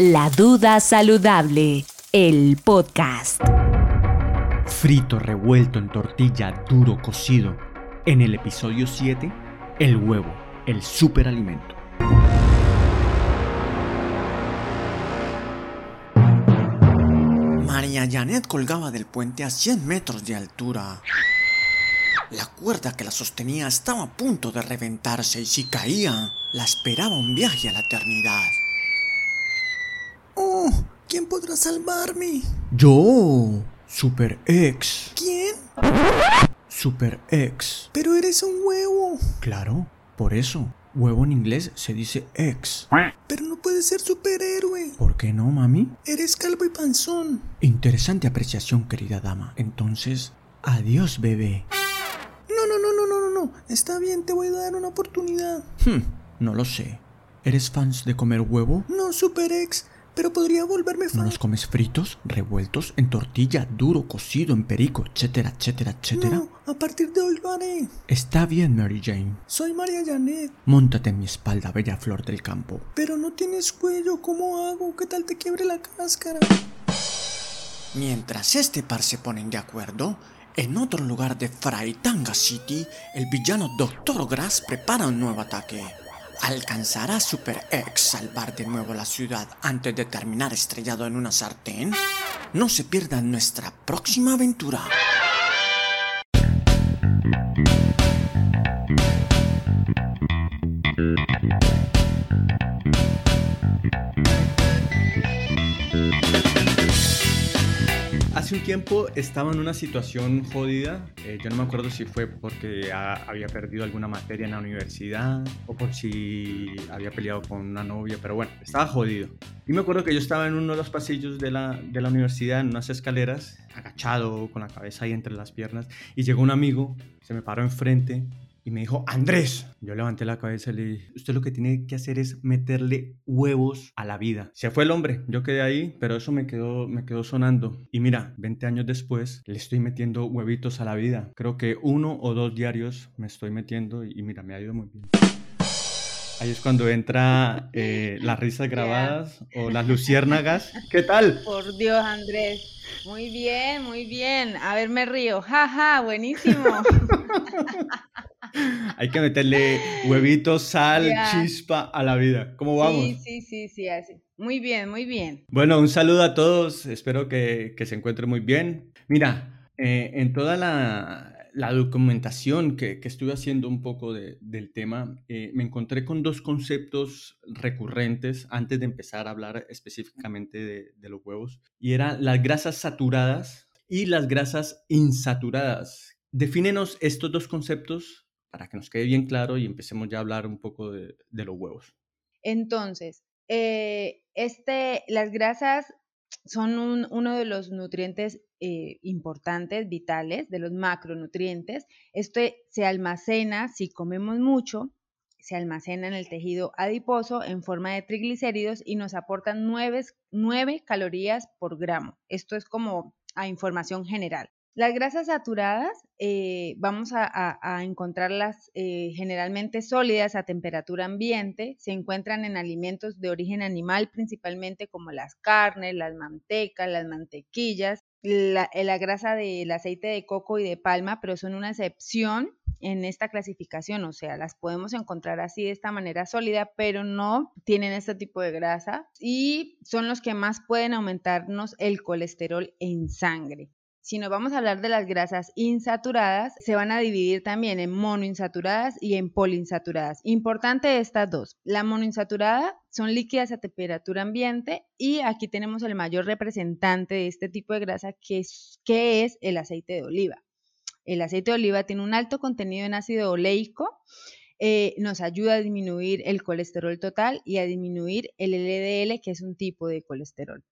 La Duda Saludable, el podcast. Frito, revuelto en tortilla, duro, cocido. En el episodio 7, el huevo, el superalimento. María Janet colgaba del puente a 100 metros de altura. La cuerda que la sostenía estaba a punto de reventarse y si caía, la esperaba un viaje a la eternidad. ¿Quién podrá salvarme? Yo, Super X. ¿Quién? Super X. Pero eres un huevo. Claro, por eso. Huevo en inglés se dice X. Pero no puedes ser superhéroe. ¿Por qué no, mami? Eres calvo y panzón. Interesante apreciación, querida dama. Entonces, adiós, bebé. No, no, no, no, no, no, no. Está bien, te voy a dar una oportunidad. Hmm, no lo sé. ¿Eres fans de comer huevo? No, Super X, pero podría volverme ¿No fan. los comes fritos, revueltos, en tortilla, duro, cocido, en perico, etcétera, etcétera, etcétera? No, a partir de hoy lo haré. Está bien, Mary Jane. Soy María Janet, Móntate en mi espalda, bella flor del campo. pero no tienes cuello. ¿Cómo hago? ¿Qué tal te quiebre la cáscara? Mientras este par se ponen de acuerdo, en otro lugar de Fraitanga City, el villano Dr. Grass prepara un nuevo ataque. ¿Alcanzará Super X salvar de nuevo la ciudad antes de terminar estrellado en una sartén? No se pierdan nuestra próxima aventura. Tiempo estaba en una situación jodida. eh, yo no me acuerdo si fue porque ah, había perdido alguna materia en la universidad o por si había peleado con una novia, pero bueno, estaba jodido. Y me acuerdo que yo estaba en uno de los pasillos de la, de la universidad, en unas escaleras, agachado, con la cabeza ahí entre las piernas, y llegó un amigo, se me paró enfrente y me dijo, Andrés. Yo levanté la cabeza y le dije, usted lo que tiene que hacer es meterle huevos a la vida. Se fue el hombre, yo quedé ahí, pero eso me quedó, me quedó sonando. Y mira, 20 años después, le estoy metiendo huevitos a la vida. Creo que uno o dos diarios me estoy metiendo y, y mira, me ha ido muy bien. Ahí es cuando entra eh, las risas grabadas o las luciérnagas. ¿Qué tal? Por Dios, Andrés. Muy bien, muy bien. A ver, me río. Jaja, buenísimo. Hay que meterle huevitos, sal, Ya. chispa a la vida. ¿Cómo vamos? Sí, sí, sí, sí, así. Muy bien, muy bien. Bueno, un saludo a todos, espero que, que se encuentren muy bien. Mira, eh, en toda la, la documentación que, que estuve haciendo un poco de- del tema, eh, me encontré con dos conceptos recurrentes antes de empezar a hablar específicamente de, de los huevos, y eran las grasas saturadas y las grasas insaturadas. Defínenos estos dos conceptos para que nos quede bien claro y empecemos ya a hablar un poco de, los huevos. Entonces, eh, este, las grasas son un- uno de los nutrientes eh, importantes, vitales, de los macronutrientes. Este se almacena si comemos mucho, se almacena en el tejido adiposo en forma de triglicéridos y nos aportan 9, calorías por gramo. Esto es como a información general. Las grasas saturadas eh, vamos a, encontrarlas eh, generalmente sólidas a temperatura ambiente, se encuentran en alimentos de origen animal principalmente como las carnes, las mantecas, las mantequillas, la, eh, la grasa del aceite de coco y de palma, pero son una excepción en esta clasificación, o sea, las podemos encontrar así de esta manera sólida, pero no tienen este tipo de grasa y son los que más pueden aumentarnos el colesterol en sangre. Si nos vamos a hablar de las grasas insaturadas, se van a dividir también en monoinsaturadas y en poliinsaturadas. Importante estas dos. La monoinsaturada son líquidas a temperatura ambiente y aquí tenemos el mayor representante de este tipo de grasa que es, que es el aceite de oliva. El aceite de oliva tiene un alto contenido en ácido oleico, eh, nos ayuda a disminuir el colesterol total y a disminuir el LDL, que es un tipo de colesterol.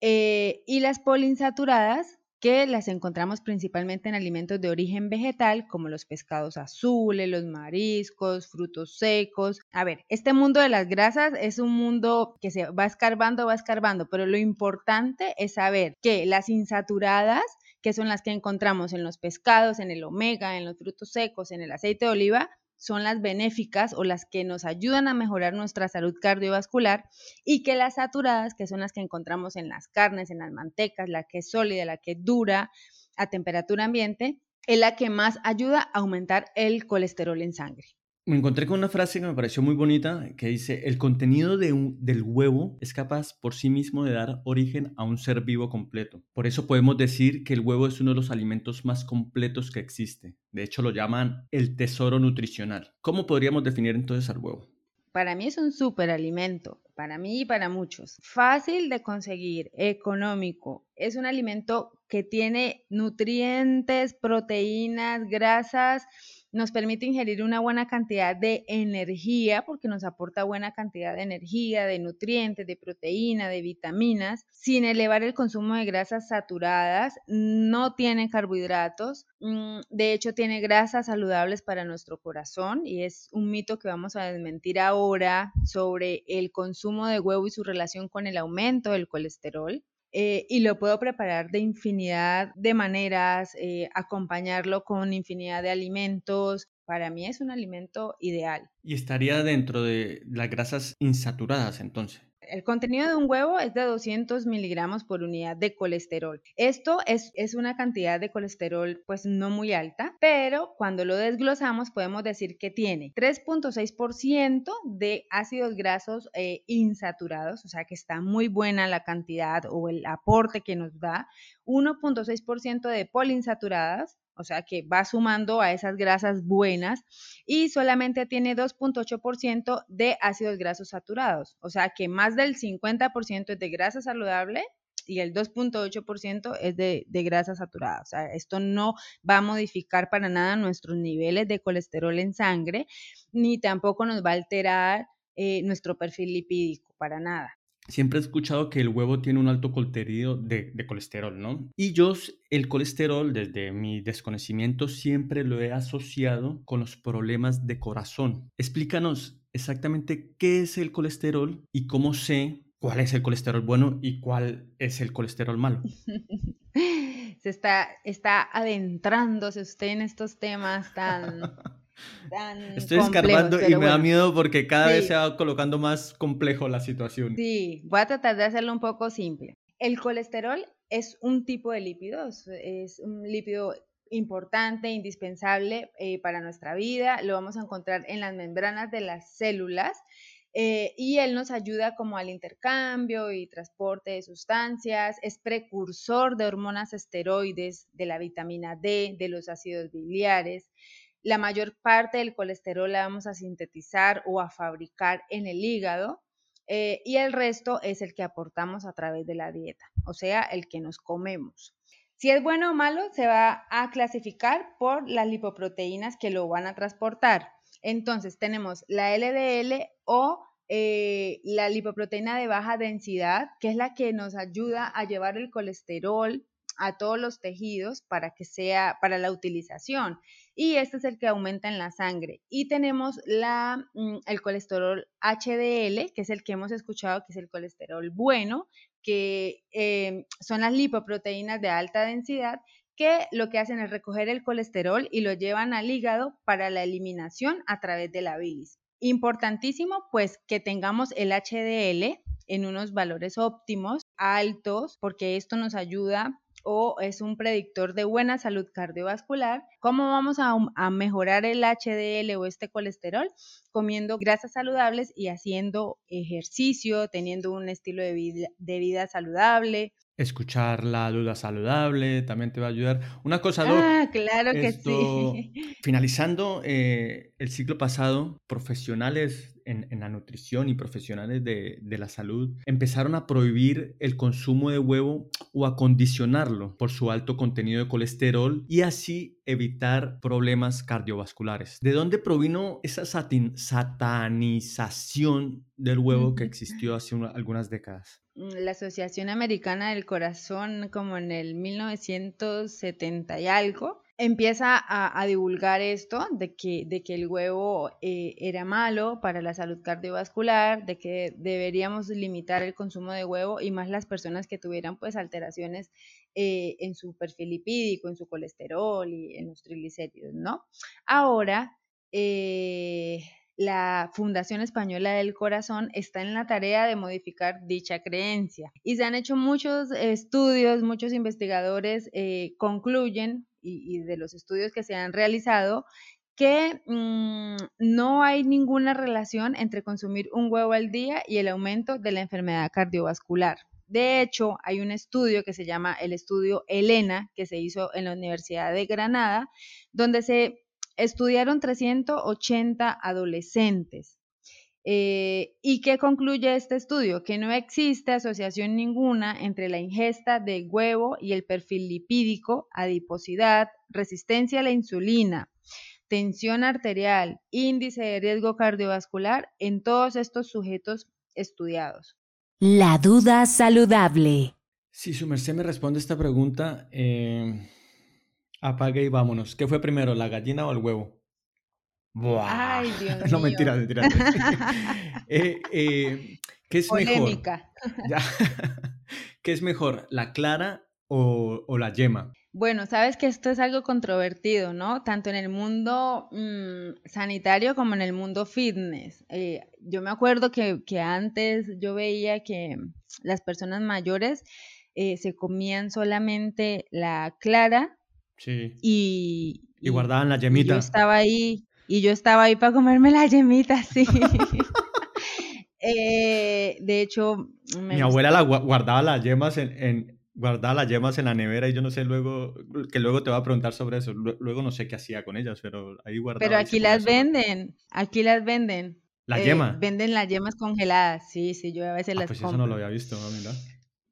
Eh, y las poliinsaturadas, que las encontramos principalmente en alimentos de origen vegetal, como los pescados azules, los mariscos, frutos secos. A ver, este mundo de las grasas es un mundo que se va escarbando, va escarbando, pero lo importante es saber que las insaturadas que son las que encontramos en los pescados, en el omega, en los frutos secos, en el aceite de oliva, son las benéficas o las que nos ayudan a mejorar nuestra salud cardiovascular y que las saturadas, que son las que encontramos en las carnes, en las mantecas, la que es sólida, la que dura a temperatura ambiente, es la que más ayuda a aumentar el colesterol en sangre. Me encontré con una frase que me pareció muy bonita que dice, el contenido del huevo es capaz por sí mismo de dar origen a un ser vivo completo. Por eso podemos decir que el huevo es uno de los alimentos más completos que existe. De hecho, lo llaman el tesoro nutricional. ¿Cómo podríamos definir entonces al huevo? Para mí es un superalimento, para mí y para muchos. Fácil de conseguir, económico. Es un alimento que tiene nutrientes, proteínas, grasas nos permite ingerir una buena cantidad de energía porque nos aporta buena cantidad de energía, de nutrientes, de proteína, de vitaminas, sin elevar el consumo de grasas saturadas, no tiene carbohidratos, mm, de hecho tiene grasas saludables para nuestro corazón y es un mito que vamos a desmentir ahora sobre el consumo de huevo y su relación con el aumento del colesterol. Eh, y lo puedo preparar de infinidad de maneras, eh, acompañarlo con infinidad de alimentos. Para mí es un alimento ideal. Y estaría dentro de las grasas insaturadas entonces. El contenido de un huevo es de 200 miligramos por unidad de colesterol. Esto es, es, una cantidad de colesterol pues no muy alta, pero cuando lo desglosamos podemos decir que tiene 3.6% de ácidos grasos eh, insaturados, o sea que está muy buena la cantidad o el aporte que nos da, 1.6% de poliinsaturadas, o sea que va sumando a esas grasas buenas y solamente tiene 2.8% de ácidos grasos saturados, o sea que más del 50% es de grasa saludable y el 2.8% es de, de, grasa saturada. O sea, esto no va a modificar para nada nuestros niveles de colesterol en sangre, ni tampoco nos va a alterar eh, nuestro perfil lipídico, para nada. Siempre he escuchado que el huevo tiene un alto contenido de, colesterol, ¿no? Y yo el colesterol, desde mi desconocimiento, siempre lo he asociado con los problemas de corazón. Explícanos exactamente qué es el colesterol y cómo sé cuál es el colesterol bueno y cuál es el colesterol malo. Se está, está adentrándose usted en estos temas tan Estoy escarbando y me da miedo porque cada vez se va colocando más complejo la situación. Sí, voy a tratar de hacerlo un poco simple. El colesterol es un tipo de lípido, es un lípido importante, indispensable eh, para nuestra vida. Lo vamos a encontrar en las membranas de las células. Eh, y él nos ayuda como al intercambio y transporte de sustancias, es precursor de hormonas esteroides, de la vitamina D, de los ácidos biliares, la mayor parte del colesterol la vamos a sintetizar o a fabricar en el hígado eh, y el resto es el que aportamos a través de la dieta, o sea, el que nos comemos. Si es bueno o malo, se va a clasificar por las lipoproteínas que lo van a transportar. Entonces tenemos la LDL o eh, la lipoproteína de baja densidad, que es la que nos ayuda a llevar el colesterol a todos los tejidos para que sea para la utilización y este es el que aumenta en la sangre. Y tenemos la, mm, el colesterol HDL, que es el que hemos escuchado, que es el colesterol bueno, que em, son las lipoproteínas de alta densidad que lo que hacen es recoger el colesterol y lo llevan al hígado para la eliminación a través de la bilis. Importantísimo, pues, que tengamos el HDL en unos valores óptimos, altos, porque esto nos ayuda o es un predictor de buena salud cardiovascular. ¿Cómo vamos a, mejorar el HDL o este colesterol? Comiendo grasas saludables y haciendo ejercicio, teniendo un estilo de vida, de vida saludable, Escuchar la duda saludable también te va a ayudar. Una cosa, Doc. Ah, claro que sí. Finalizando eh, el ciclo pasado, profesionales en, la nutrición y profesionales de, de, la salud empezaron a prohibir el consumo de huevo o a condicionarlo por su alto contenido de colesterol y así evitar problemas cardiovasculares. ¿De dónde provino esa satanización del huevo que existió hace algunas décadas? la Asociación Americana del Corazón como en el 1970 y algo, empieza a, divulgar esto de que, de que el huevo eh, era malo para la salud cardiovascular, de que deberíamos limitar el consumo de huevo y más las personas que tuvieran pues alteraciones eh, en su perfil lipídico, en su colesterol y en los triglicéridos, ¿no? Ahora eh, la Fundación Española del Corazón está en la tarea de modificar dicha creencia. Y se han hecho muchos estudios, muchos investigadores concluyen, y, de los estudios que se han realizado, que mm, no hay ninguna relación entre consumir un huevo al día y el aumento de la enfermedad cardiovascular. De hecho, hay un estudio que se llama el estudio Elena, que se hizo en la Universidad de Granada, donde se estudiaron 380 adolescentes. Eh, ¿Y qué concluye este estudio? Que no existe asociación ninguna entre la ingesta de huevo y el perfil lipídico, adiposidad, resistencia a la insulina, tensión arterial, índice de riesgo cardiovascular en todos estos sujetos estudiados. La duda saludable. Si su merced me responde esta pregunta, eh, apague y vámonos. ¿Qué fue primero, la gallina o el huevo? Ay, Dios no, mentira, mentira. Eh, eh, ¿Qué es Polémica. mejor? ¿Qué es mejor, la clara o, la yema? Bueno, sabes que esto es algo controvertido, ¿no? Tanto en el mundo mm, sanitario como en el mundo fitness. Eh, yo me acuerdo que, antes yo veía que las personas mayores se comían solamente la clara Sí. Y, y, guardaban la yemita. yo estaba ahí, y yo estaba ahí para comerme la yemita, sí. Eh, de hecho, mi abuela la guardaba las yemas en, guardaba las yemas en la nevera y yo no sé luego, que luego te va a preguntar sobre eso. Luego no sé qué hacía con ellas, pero ahí guardaba. Pero aquí las venden, aquí las venden. ¿La eh, yema? Venden las yemas congeladas, sí, sí, yo a veces ah, las pues eso no lo había visto, mira.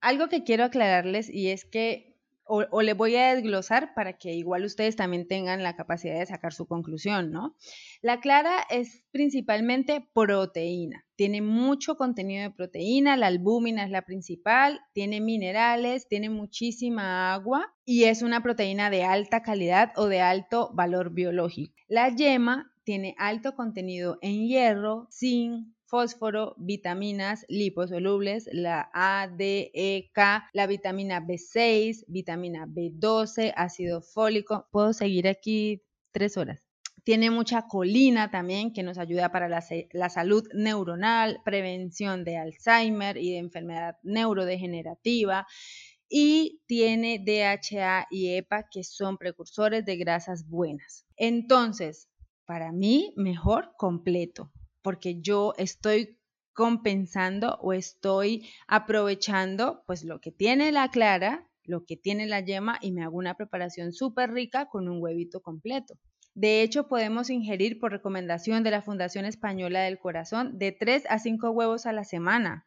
Algo que quiero aclararles y es que o, le voy a desglosar para que igual ustedes también tengan la capacidad de sacar su conclusión, ¿no? La clara es principalmente proteína, tiene mucho contenido de proteína, la albúmina es la principal, tiene minerales, tiene muchísima agua y es una proteína de alta calidad o de alto valor biológico. La yema tiene alto contenido en hierro, zinc, fósforo, vitaminas liposolubles, la A, D, E, K, la vitamina B6, vitamina B12, ácido fólico. Puedo seguir aquí tres horas. Tiene mucha colina también que nos ayuda para la, la, salud neuronal, prevención de Alzheimer y de enfermedad neurodegenerativa. Y tiene DHA y EPA que son precursores de grasas buenas. Entonces, para mí, mejor completo porque yo estoy compensando o estoy aprovechando pues lo que tiene la clara, lo que tiene la yema y me hago una preparación súper rica con un huevito completo. De hecho, podemos ingerir por recomendación de la Fundación Española del Corazón de 3 a 5 huevos a la semana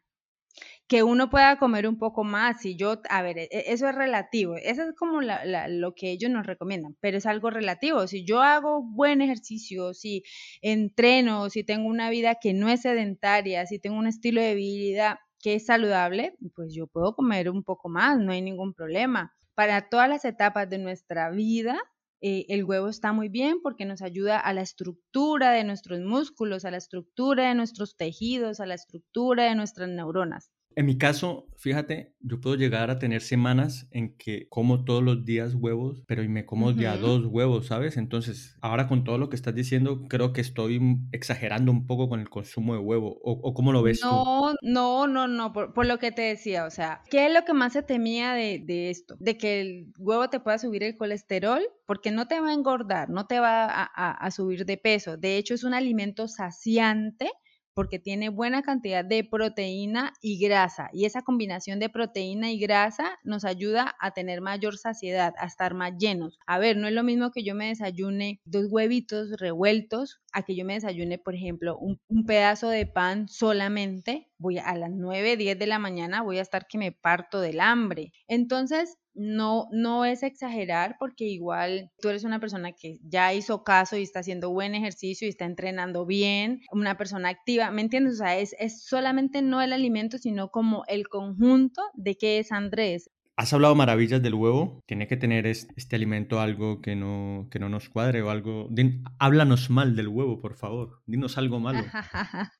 que uno pueda comer un poco más. Y yo, a ver, e, eso es relativo. Eso es como lo que ellos nos recomiendan, pero es algo relativo. Si yo hago buen ejercicio, si entreno, si tengo una vida que no es sedentaria, si tengo un estilo de vida que es saludable, pues yo puedo comer un poco más, no hay ningún problema. Para todas las etapas de nuestra vida, eh, el huevo está muy bien porque nos ayuda a la estructura de nuestros músculos, a la estructura de nuestros tejidos, a la estructura de nuestras neuronas. En mi caso, fíjate, yo puedo llegar a tener semanas en que como todos los días huevos, pero y me como ya dos huevos, ¿sabes? Entonces, ahora con todo lo que estás diciendo, creo que estoy exagerando un poco con el consumo de huevo. ¿O, cómo lo ves no, tú? No, no, no, por, por, lo que te decía, o sea, ¿qué es lo que más se temía de, de, esto? De que el huevo te pueda subir el colesterol, porque no te va a engordar, no te va a, a subir de peso. De hecho, es un alimento saciante porque tiene buena cantidad de proteína y grasa y esa combinación de proteína y grasa nos ayuda a tener mayor saciedad, a estar más llenos. A ver, no es lo mismo que yo me desayune dos huevitos revueltos a que yo me desayune, por ejemplo, un, pedazo de pan solamente, voy a, las 9, 10 de la mañana, voy a estar que me parto del hambre. Entonces, no, no es exagerar porque igual tú eres una persona que ya hizo caso y está haciendo buen ejercicio y está entrenando bien, una persona activa, ¿me entiendes? O sea, es, es solamente no el alimento, sino como el conjunto de qué es Andrés. Has hablado maravillas del huevo. Tiene que tener este, alimento algo que no, que no nos cuadre o algo. háblanos mal del huevo, por favor. Dinos algo malo.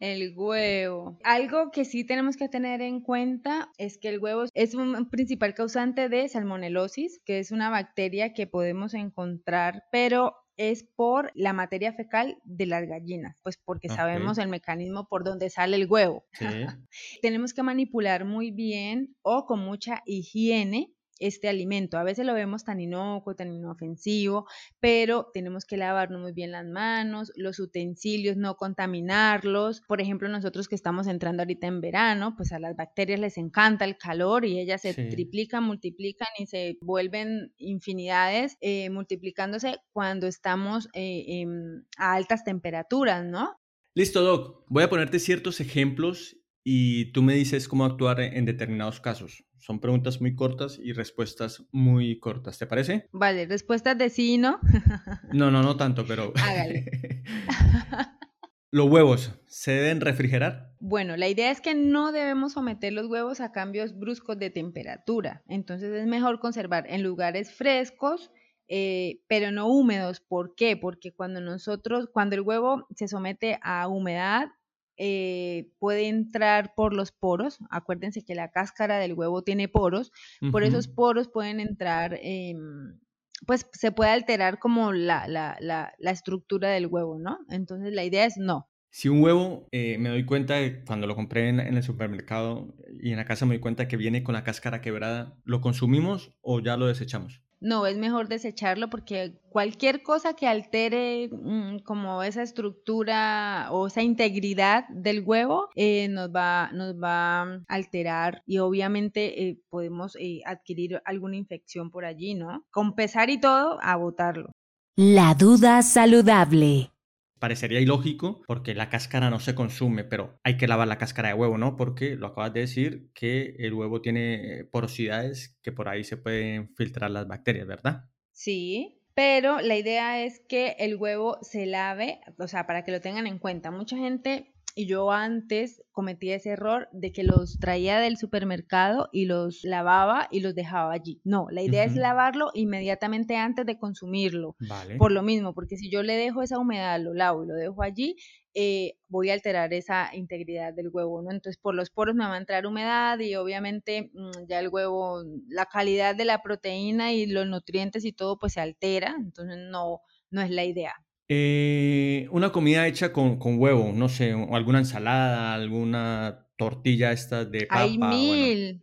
el huevo. Algo que sí tenemos que tener en cuenta es que el huevo es un principal causante de salmonelosis, que es una bacteria que podemos encontrar, pero es por la materia fecal de las gallinas, pues porque sabemos el mecanismo por donde sale el huevo. Tenemos que manipular muy bien o con mucha higiene este alimento. A veces lo vemos tan inocuo, tan inofensivo, pero tenemos que lavarnos muy bien las manos, los utensilios, no contaminarlos. Por ejemplo, nosotros que estamos entrando ahorita en verano, pues a las bacterias les encanta el calor y ellas se triplican, multiplican y se vuelven infinidades eh, multiplicándose cuando estamos eh, a altas temperaturas, ¿no? Listo, Doc. Voy a ponerte ciertos ejemplos y tú me dices cómo actuar en determinados casos. Son preguntas muy cortas y respuestas muy cortas, ¿te parece? Vale, respuestas de sí y no. no, no, no tanto, pero... Hágale. ¿Los huevos se deben refrigerar? Bueno, la idea es que no debemos someter los huevos a cambios bruscos de temperatura. Entonces es mejor conservar en lugares frescos, eh, pero no húmedos. ¿Por qué? Porque cuando nosotros, cuando el huevo se somete a humedad, eh, puede entrar por los poros. Acuérdense que la cáscara del huevo tiene poros. Por esos poros pueden entrar, pues se puede alterar como la, la, la, estructura del huevo, ¿no? Entonces la idea es no. Si un huevo, eh, me doy cuenta cuando lo compré en, en, el supermercado y en la casa me doy cuenta que viene con la cáscara quebrada, ¿lo consumimos o ya lo desechamos? No, es mejor desecharlo porque cualquier cosa que altere mm, como esa estructura o esa integridad del huevo eh, nos, va, nos va a alterar y obviamente eh, podemos eh, adquirir alguna infección por allí, ¿no? Con pesar y todo, a botarlo. La duda saludable parecería ilógico porque la cáscara no se consume, pero hay que lavar la cáscara de huevo, ¿no? Porque lo acabas de decir que el huevo tiene porosidades que por ahí se pueden filtrar las bacterias, ¿verdad? Sí, pero la idea es que el huevo se lave, o sea, para que lo tengan en cuenta. Mucha gente y yo antes cometía ese error de que los traía del supermercado y los lavaba y los dejaba allí. No, la idea es lavarlo inmediatamente antes de consumirlo. Por lo mismo, porque si yo le dejo esa humedad, lo lavo y lo dejo allí, eh, voy a alterar esa integridad del huevo, ¿no? Entonces por los poros me va a entrar humedad y obviamente mm, ya el huevo, la calidad de la proteína y los nutrientes y todo pues se altera, entonces no, no es la idea. Eh, una comida hecha con, huevo, no sé, alguna ensalada, alguna tortilla esta de papa. Hay mil,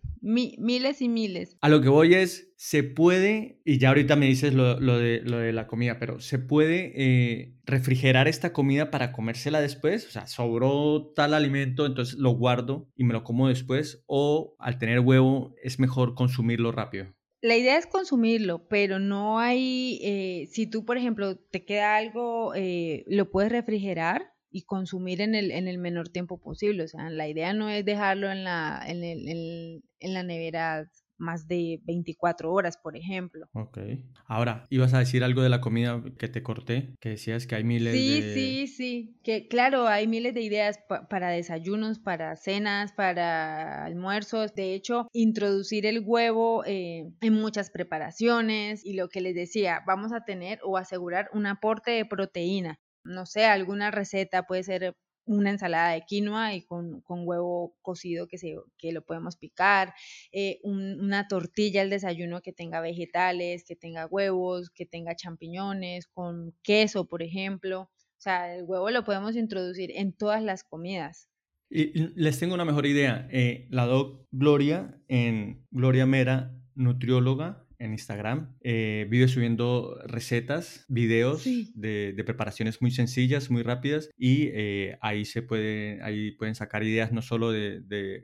miles y miles. A lo que voy es, se puede, y ya ahorita me dices lo, de, lo de la comida, pero ¿se puede eh, refrigerar esta comida para comérsela después? O sea, sobró tal alimento, entonces lo guardo y me lo como después, o al tener huevo es mejor consumirlo rápido. La idea es consumirlo, pero no hay, eh, si tú, por ejemplo, te queda algo, eh, lo puedes refrigerar y consumir en el, en el menor tiempo posible. O sea, la idea no es dejarlo en la, en, el, en la nevera más de 24 horas, por ejemplo. Ok. Ahora, ibas a decir algo de la comida que te corté, que decías que hay miles sí, de... Sí, sí, sí, que claro, hay miles de ideas para desayunos, para cenas, para almuerzos. De hecho, introducir el huevo eh, en muchas preparaciones y lo que les decía, vamos a tener o asegurar un aporte de proteína no sé, alguna receta puede ser una ensalada de quinoa y con, huevo cocido que, se, que lo podemos picar, eh, una tortilla al desayuno que tenga vegetales, que tenga huevos, que tenga champiñones, con queso, por ejemplo. O sea, el huevo lo podemos introducir en todas las comidas. Y les tengo una mejor idea. Eh, la doc Gloria, en Gloria Mera, nutrióloga, en Instagram. Eh, vive subiendo recetas, videos de, preparaciones muy sencillas, muy rápidas y eh, ahí se puede, ahí pueden sacar ideas no solo de,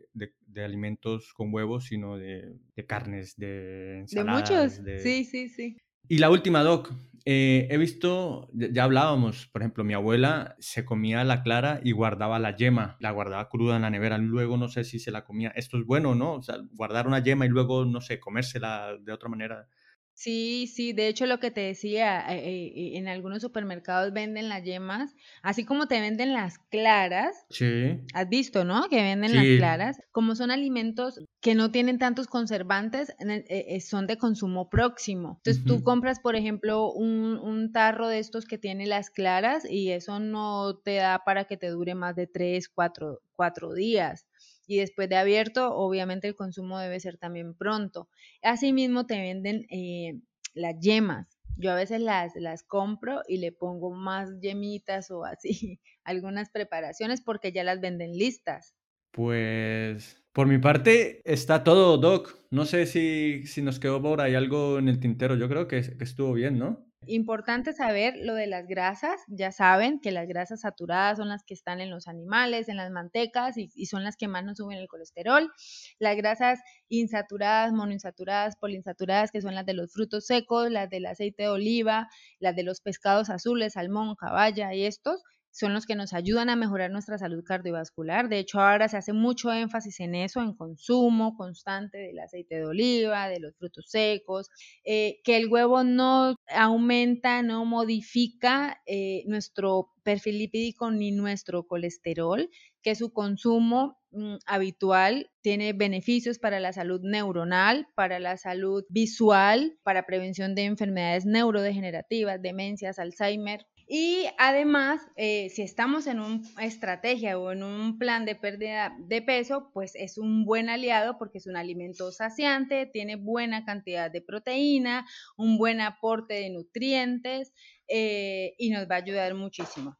alimentos con huevos, sino de, carnes, de ensaladas. De muchos, sí, sí, sí. Y la última, Doc. Eh, he visto, ya hablábamos, por ejemplo, mi abuela se comía la clara y guardaba la yema, la guardaba cruda en la nevera, luego no sé si se la comía. Esto es bueno, ¿no? O sea, guardar una yema y luego, no sé, comérsela de otra manera. Sí, sí, de hecho lo que te decía, eh, eh, en algunos supermercados venden las yemas, así como te venden las claras. Sí. Has visto, ¿no? Que venden las claras. Como son alimentos que no tienen tantos conservantes, eh, son de consumo próximo. Entonces tú compras, por ejemplo, un, un, tarro de estos que tiene las claras y eso no te da para que te dure más de tres, cuatro, cuatro días y después de abierto, obviamente el consumo debe ser también pronto. Asimismo, te venden eh, las yemas. Yo a veces las, las compro y le pongo más yemitas o así, algunas preparaciones porque ya las venden listas. Pues por mi parte está todo, Doc. No sé si, si nos quedó por ahí algo en el tintero. Yo creo que, que estuvo bien, ¿no? Importante saber lo de las grasas. Ya saben que las grasas saturadas son las que están en los animales, en las mantecas y, son las que más nos suben el colesterol. Las grasas insaturadas, monoinsaturadas, poliinsaturadas, que son las de los frutos secos, las del aceite de oliva, las de los pescados azules, salmón, caballa y estos son los que nos ayudan a mejorar nuestra salud cardiovascular. De hecho, ahora se hace mucho énfasis en eso, en consumo constante del aceite de oliva, de los frutos secos, eh, que el huevo no aumenta, no modifica eh, nuestro perfil lipídico ni nuestro colesterol, que su consumo mm, habitual tiene beneficios para la salud neuronal, para la salud visual, para prevención de enfermedades neurodegenerativas, demencias, Alzheimer, y además, eh, si estamos en una estrategia o en un plan de pérdida de peso, pues es un buen aliado porque es un alimento saciante, tiene buena cantidad de proteína, un buen aporte de nutrientes eh, y nos va a ayudar muchísimo.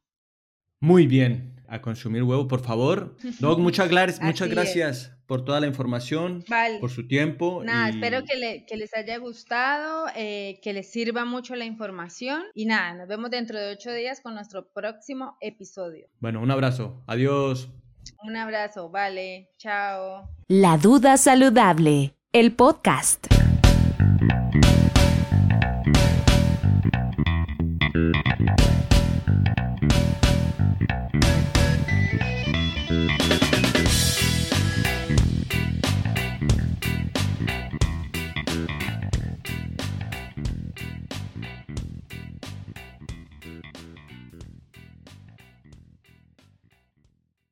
Muy bien, a consumir huevo, por favor. Doc, muchas, muchas gracias por toda la información, por su tiempo. Nada, espero que, les haya gustado, eh, que les sirva mucho la información y nada, nos vemos dentro de ocho días con nuestro próximo episodio. Bueno, un abrazo, adiós. Un abrazo, vale, chao. La duda saludable, el podcast.